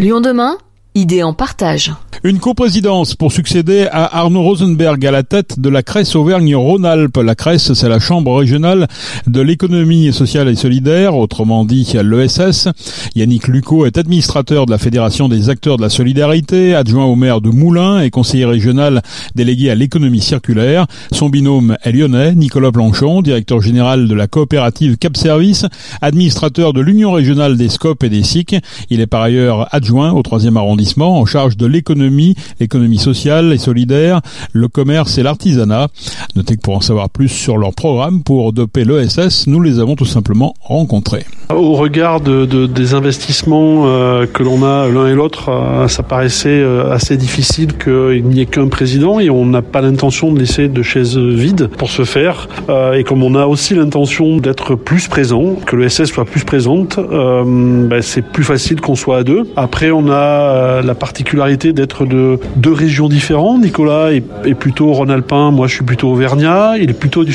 Lyon demain Idée en partage. Une coprésidence pour succéder à Arnaud Rosenberg à la tête de la Cresse Auvergne-Rhône-Alpes. La Cresse, c'est la chambre régionale de l'économie sociale et solidaire, autrement dit l'ESS. Yannick Lucot est administrateur de la Fédération des acteurs de la solidarité, adjoint au maire de Moulins et conseiller régional délégué à l'économie circulaire. Son binôme est lyonnais, Nicolas Planchon, directeur général de la coopérative Cap Service, administrateur de l'Union régionale des SCOP et des SIC. Il est par ailleurs adjoint au troisième arrondissement en charge de l'économie, l'économie sociale et solidaire, le commerce et l'artisanat. Notez que pour en savoir plus sur leur programme pour doper l'ESS, nous les avons tout simplement rencontrés. Au regard de, des investissements euh, que l'on a l'un et l'autre, euh, ça paraissait euh, assez difficile qu'il n'y ait qu'un président et on n'a pas l'intention de laisser de chaises vides pour ce faire. et comme on a aussi l'intention d'être plus présent, que l'ESS soit plus présente, ben, c'est plus facile qu'on soit à deux. Après, on a la particularité d'être de deux régions différentes. Nicolas est, plutôt rhône-alpin, moi je suis plutôt auvergnat. Il est plutôt du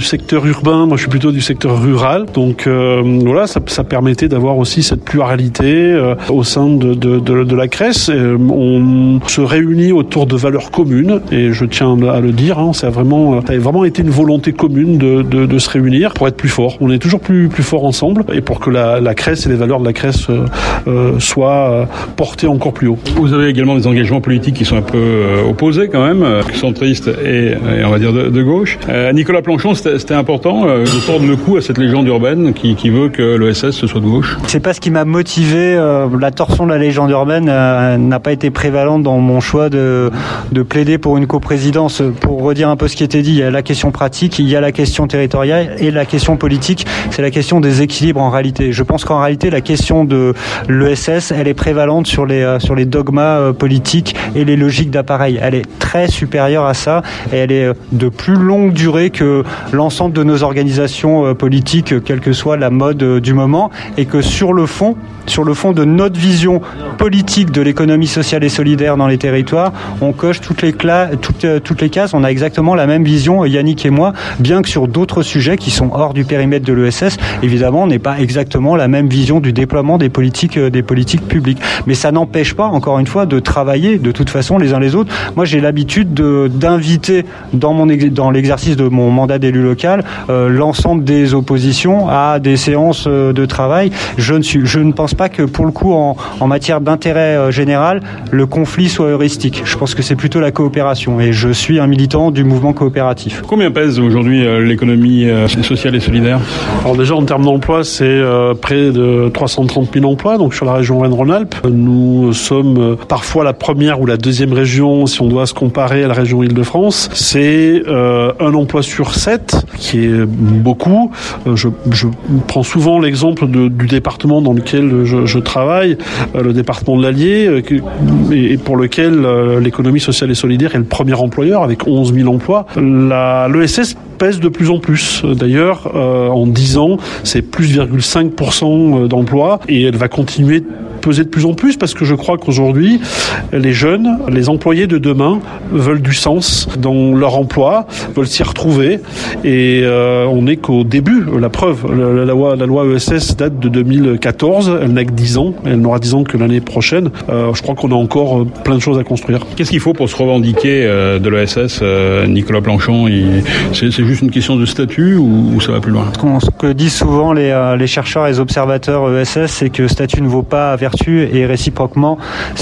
secteur urbain, moi je suis plutôt du secteur rural. Donc euh, voilà, ça, permettait d'avoir aussi cette pluralité euh, au sein de, de, la Cresse. Euh, on se réunit autour de valeurs communes et je tiens à le dire, hein, ça, a vraiment, ça vraiment été une volonté commune de, de, se réunir pour être plus fort. On est toujours plus, plus fort ensemble et pour que la, la Cresse et les valeurs de la Cresse soient portées en plus haut. Vous avez également des engagements politiques qui sont un peu euh, opposés quand même, euh, centristes et, et, on va dire de, gauche. Euh, Nicolas Planchon, c'était important de tordre le cou à cette légende urbaine qui, qui veut que l'ESS soit de gauche. C'est pas ce qui m'a motivé. la torsion de la légende urbaine n'a pas été prévalente dans mon choix de, de plaider pour une coprésidence. Pour redire un peu ce qui était dit, il y a la question pratique, il y a la question territoriale et la question politique. C'est la question des équilibres en réalité. Je pense qu'en réalité, la question de l'ESS, elle est prévalente sur les sur les dogmas euh, politiques et les logiques d'appareil. Elle est très supérieure à ça et elle est euh, de plus longue durée que l'ensemble de nos organisations euh, politiques, quelle que soit la mode du moment, et que sur le fond, sur le fond de notre vision politique de l'économie sociale et solidaire dans les territoires, on coche toutes les, toutes, les cases, on a exactement la même vision, Yannick et moi, bien que sur d'autres sujets qui sont hors du périmètre de l'ESS, évidemment, on n'est pas exactement la même vision du déploiement des politiques, des politiques publiques. Mais ça n'empêche pas, encore une fois, de travailler de toute façon les uns les autres. Moi, j'ai l'habitude d'inviter dans mon dans l'exercice de mon mandat d'élu local euh, l'ensemble des oppositions à des séances euh, de travail. Je ne suis, je ne pense pas que pour le coup, en, en matière d'intérêt euh, général, le conflit soit heuristique. Je pense que c'est plutôt la coopération et je suis un militant du mouvement coopératif. Combien pèse aujourd'hui l'économie sociale et solidaire? Alors déjà en termes d'emploi, c'est près de 330 000 emplois donc sur la région Rhône-Rhône-Alpes. Nous sommes euh, parfois la première ou la deuxième région si on doit se comparer à la région Île-de-France. C'est euh, un emploi sur sept, qui est beaucoup. Euh, je, je prends souvent l'exemple du département dans lequel je, je travaille, le département de l'Allier, et pour lequel l'économie sociale et solidaire est le premier employeur avec 11 000 emplois. L'ESS pèse de plus en plus. D'ailleurs, en 10 ans, c'est plus 0,5% d'emplois et elle va continuer peser de plus en plus parce que je crois qu'aujourd'hui, les jeunes, les employés de demain veulent du sens dans leur emploi, veulent s'y retrouver. Et euh, on n'est qu'au début. La preuve, la, loi, ESS date de 2014. Elle n'a que 10 ans. Elle n'aura 10 ans que l'année prochaine. Euh, je crois qu'on a encore euh, plein de choses à construire. Qu'est-ce qu'il faut pour se revendiquer de l'ESS, Nicolas Planchon? C'est juste une question de statut ou, ça va plus loin? Ce que disent souvent les, les chercheurs et les observateurs ESS, c'est que statut ne vaut pas vertu et réciproquement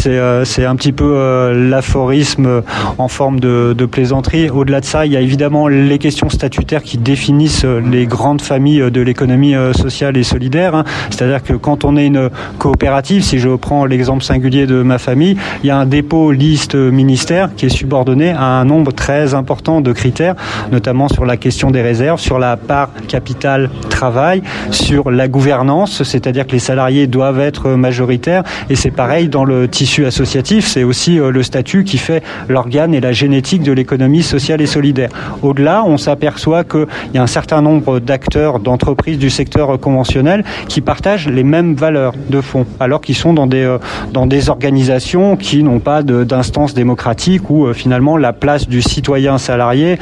euh, c'est un petit peu euh, l'aphorisme en forme de, plaisanterie. Au-delà de ça, il y a évidemment les questions statutaires qui définissent les grandes familles de l'économie euh, sociale et solidaire. Hein. C'est-à-dire que quand on est une coopérative, si je prends l'exemple singulier de ma famille, il y a un dépôt liste ministère qui est subordonné à un nombre très important de critères, notamment sur la question des réserves, sur la part capital travail, sur la gouvernance, c'est-à-dire que les salariés doivent être majoritaires. Et c'est pareil dans le tissu associatif, c'est aussi euh, le statut qui fait l'organe et la génétique de l'économie sociale et solidaire. Au-delà, on s'aperçoit qu'il y a un certain nombre d'acteurs, d'entreprises du secteur conventionnel qui partagent les mêmes valeurs de fond, alors qu'ils sont dans des, euh, dans des organisations qui n'ont pas d'instance démocratique où euh, finalement la place du citoyen salarié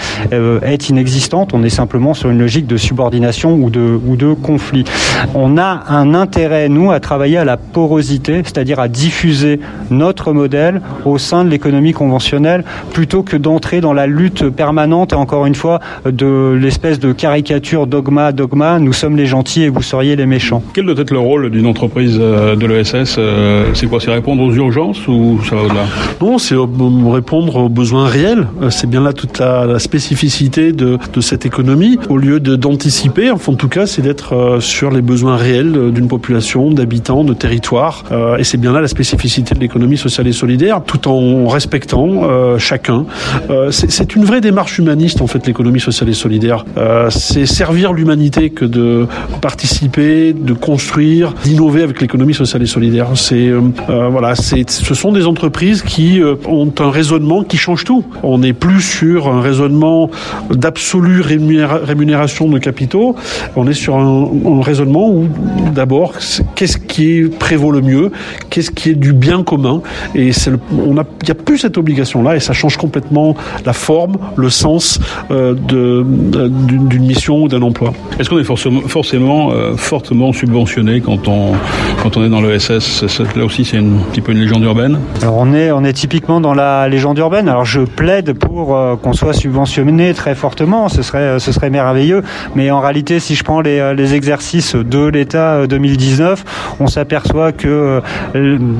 est inexistante existantes. On est simplement sur une logique de subordination ou de, ou de conflit. On a un intérêt, nous, à travailler à la porosité, c'est-à-dire à diffuser notre modèle au sein de l'économie conventionnelle plutôt que d'entrer dans la lutte permanente et encore une fois de l'espèce de caricature dogma dogma nous sommes les gentils et vous seriez les méchants. Quel doit être le rôle d'une entreprise euh, de l'ESS euh, C'est quoi C'est répondre aux urgences ou ça va au-delà? Non, c'est répondre aux besoins réels. Euh, c'est bien là toute la, spécificité de, de, cette économie. Au lieu d'anticiper, enfin en tout cas, c'est d'être sur les besoins réels d'une population, d'habitants, de territoires. Et c'est bien là la spécificité de l'économie sociale et solidaire, tout en respectant chacun. C'est une vraie démarche humaniste en fait l'économie sociale et solidaire. C'est servir l'humanité que de participer, de construire, d'innover avec l'économie sociale et solidaire. C'est euh, euh, voilà, c'est ce sont des entreprises qui euh, ont un raisonnement qui change tout. On n'est plus sur un raisonnement d'absolue rémunération de capitaux. On est sur un, un raisonnement où d'abord qu'est-ce qui prévaut le mieux, qu'est-ce qui est du bien commun. Et le, on a, il n'y a plus cette obligation là et ça change complètement la forme, le sens euh, d'une mission ou d'un emploi. Est-ce qu'on est forcément, forcément euh, fortement subventionné quand on, quand on est dans l'ESS Là aussi, c'est un petit peu une légende urbaine Alors, on est, on est typiquement dans la légende urbaine. Alors, je plaide pour euh, qu'on soit subventionné très fortement. Ce serait, ce serait merveilleux. Mais en réalité, si je prends les, les exercices de l'État 2019, on s'aperçoit que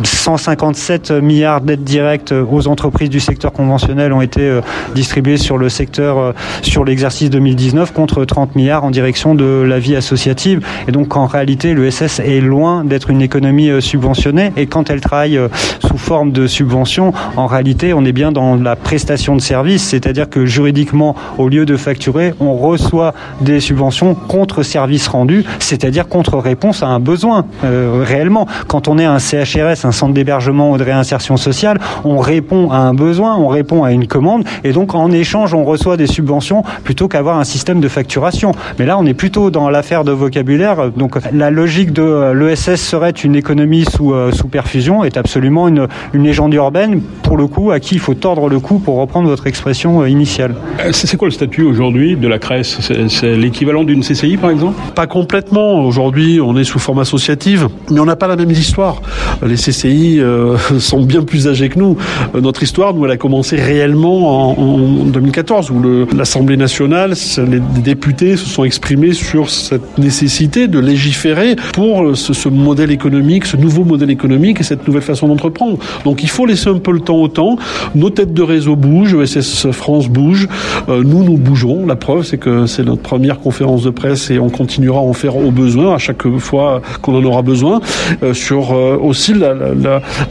157 milliards d'aides directes aux entreprises du secteur conventionnel ont été distribuées sur le secteur, sur l'exercice 2019 contre 30 milliards en direction de la vie associative. Et donc en réalité, l'ESS est loin d'être une économie euh, subventionnée. Et quand elle travaille euh, sous forme de subvention, en réalité, on est bien dans la prestation de service, c'est-à-dire que juridiquement, au lieu de facturer, on reçoit des subventions contre service rendu, c'est-à-dire contre réponse à un besoin euh, réellement. Quand on est un CHRS, un centre d'hébergement ou de réinsertion sociale, on répond à un besoin, on répond à une commande, et donc en échange, on reçoit des subventions plutôt qu'avoir un système de facturation. Mais là, on est plutôt dans l'affaire de vocabulaire. Donc la logique de euh, l'ESS serait une économie sous, euh, sous perfusion est absolument une, une légende urbaine, pour le coup, à qui il faut tordre le cou pour reprendre votre expression initiale. C'est quoi le statut aujourd'hui de la CRES C'est l'équivalent d'une CCI, par exemple? Pas complètement. Aujourd'hui, on est sous forme associative, mais on n'a pas la même histoire. Les CCI sont bien plus âgés que nous. Notre histoire, nous, elle a commencé réellement en, en 2014, où l'Assemblée nationale, les députés se sont exprimés sur cette nécessité de légiférer pour ce, ce, modèle économique, ce nouveau modèle économique et cette nouvelle façon d'entreprendre. Donc il faut laisser un peu le temps au temps. Nos têtes de réseau bougent, ESS France bouge, euh, nous nous bougeons. La preuve, c'est que c'est notre première conférence de presse et on continuera à en faire au besoin à chaque fois qu'on en aura besoin euh, sur euh, aussi la,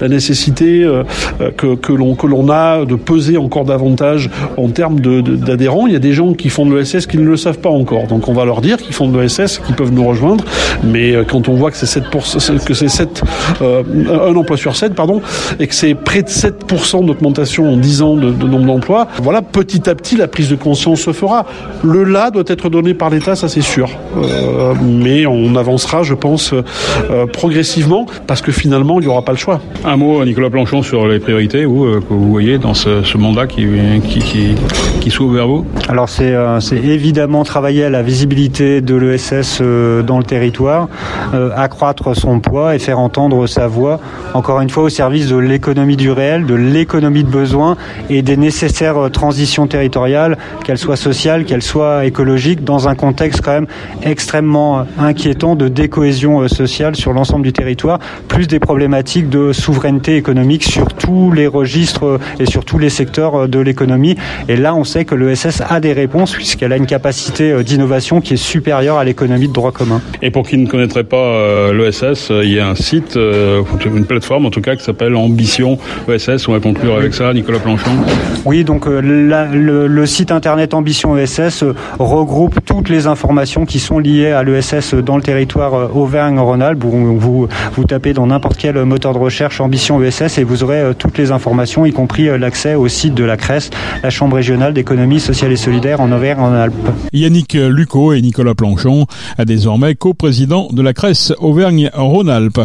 nécessité euh, que, l'on que l'on a de peser encore davantage en termes d'adhérents. Il y a des gens qui font de l'ESS qui ne le savent pas encore. Donc on va leur dire qu'ils font de l'ESS, qu'ils peuvent nous rejoindre. Mais quand on voit que c'est 7 que c'est 7 euh, un emploi sur 7 pardon et que c'est près de 7% d'augmentation en 10 ans de, de nombre d'emplois, voilà petit à petit la prise de conscience se fera. Le là doit être donné par l'État, ça c'est sûr. Euh, mais on avancera, je pense, euh, progressivement parce que finalement il n'y aura pas le choix. Un mot, Nicolas Planchon, sur les priorités vous, euh, que vous voyez dans ce, ce mandat qui, qui, qui, qui s'ouvre vers vous? Alors c'est euh, évidemment travailler à la visibilité de l'ESS euh, dans le territoire, euh, accroître son poids et faire entendre sa voix, encore une fois au service de l'économie du réel, de l'économie de besoin et des nécessaires transitions territoriales, qu'elles soient sociales, qu'elles soient écologiques, dans un contexte quand même extrêmement euh, inquiétant de décohésion sociale sur l'ensemble du territoire, plus des problématiques de souveraineté économique sur tous les registres et sur tous les secteurs de l'économie. Et là, on sait que l'ESS a des réponses puisqu'elle a une capacité d'innovation qui est supérieure à l'économie de droit commun. Et pour qui ne connaîtrait pas euh, l'ESS, il y a un site, euh, une plateforme en tout cas qui s'appelle Ambition ESS. On va conclure avec ça, Nicolas Planchon. Oui, donc euh, la, le, le, site internet Ambition ESS regroupe toutes les informations qui sont liées à l'ESS dans le territoire Auvergne-Rhône-Alpes. Vous, tapez dans n'importe quel moteur de recherche Ambition ESS et vous aurez toutes les informations, y compris l'accès au site de la CRES, la Chambre régionale d'économie sociale et solidaire en Auvergne-Rhône-Alpes. Yannick Lucot et Nicolas Planchon, désormais co-président de la Cresse Auvergne-Rhône-Alpes.